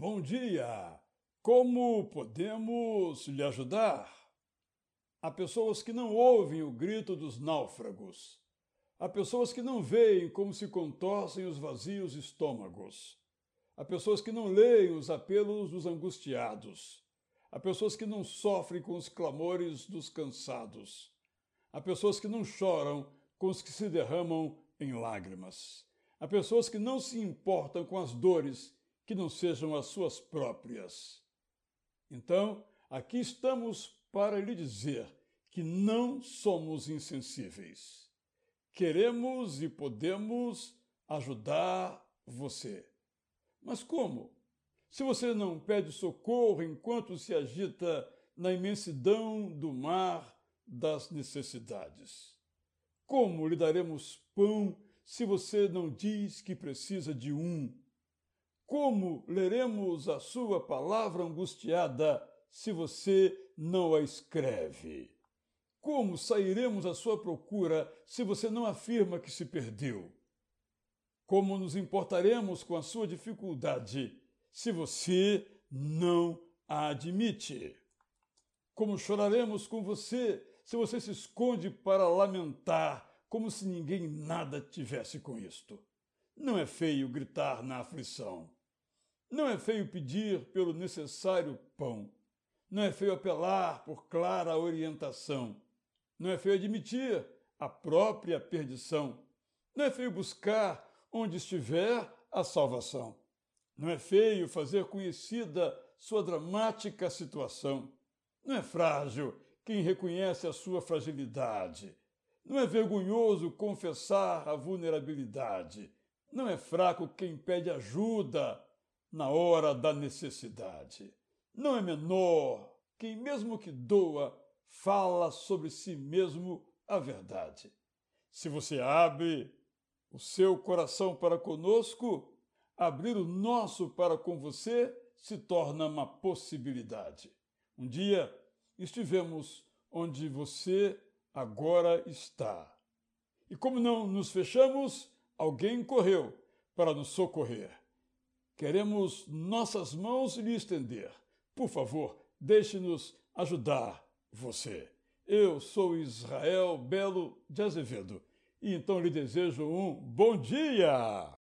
Bom dia! Como podemos lhe ajudar? Há pessoas que não ouvem o grito dos náufragos. Há pessoas que não veem como se contorcem os vazios estômagos. Há pessoas que não leem os apelos dos angustiados. Há pessoas que não sofrem com os clamores dos cansados. Há pessoas que não choram com os que se derramam em lágrimas. Há pessoas que não se importam com as dores que não sejam as suas próprias. Então, aqui estamos para lhe dizer que não somos insensíveis. Queremos e podemos ajudar você. Mas como? Se você não pede socorro enquanto se agita na imensidão do mar das necessidades. Como lhe daremos pão se você não diz que precisa de um? Como leremos a sua palavra angustiada se você não a escreve? Como sairemos à sua procura se você não afirma que se perdeu? Como nos importaremos com a sua dificuldade se você não a admite? Como choraremos com você se você se esconde para lamentar como se ninguém nada tivesse com isto? Não é feio gritar na aflição. Não é feio pedir pelo necessário pão. Não é feio apelar por clara orientação. Não é feio admitir a própria perdição. Não é feio buscar onde estiver a salvação. Não é feio fazer conhecida sua dramática situação. Não é frágil quem reconhece a sua fragilidade. Não é vergonhoso confessar a vulnerabilidade. Não é fraco quem pede ajuda na hora da necessidade. Não é menor quem, mesmo que doa, fala sobre si mesmo a verdade. Se você abre o seu coração para conosco, abrir o nosso para com você se torna uma possibilidade. Um dia estivemos onde você agora está. E como não nos fechamos, alguém correu para nos socorrer. Queremos nossas mãos lhe estender. Por favor, deixe-nos ajudar você. Eu sou Israel Belo de Azevedo e então lhe desejo um bom dia!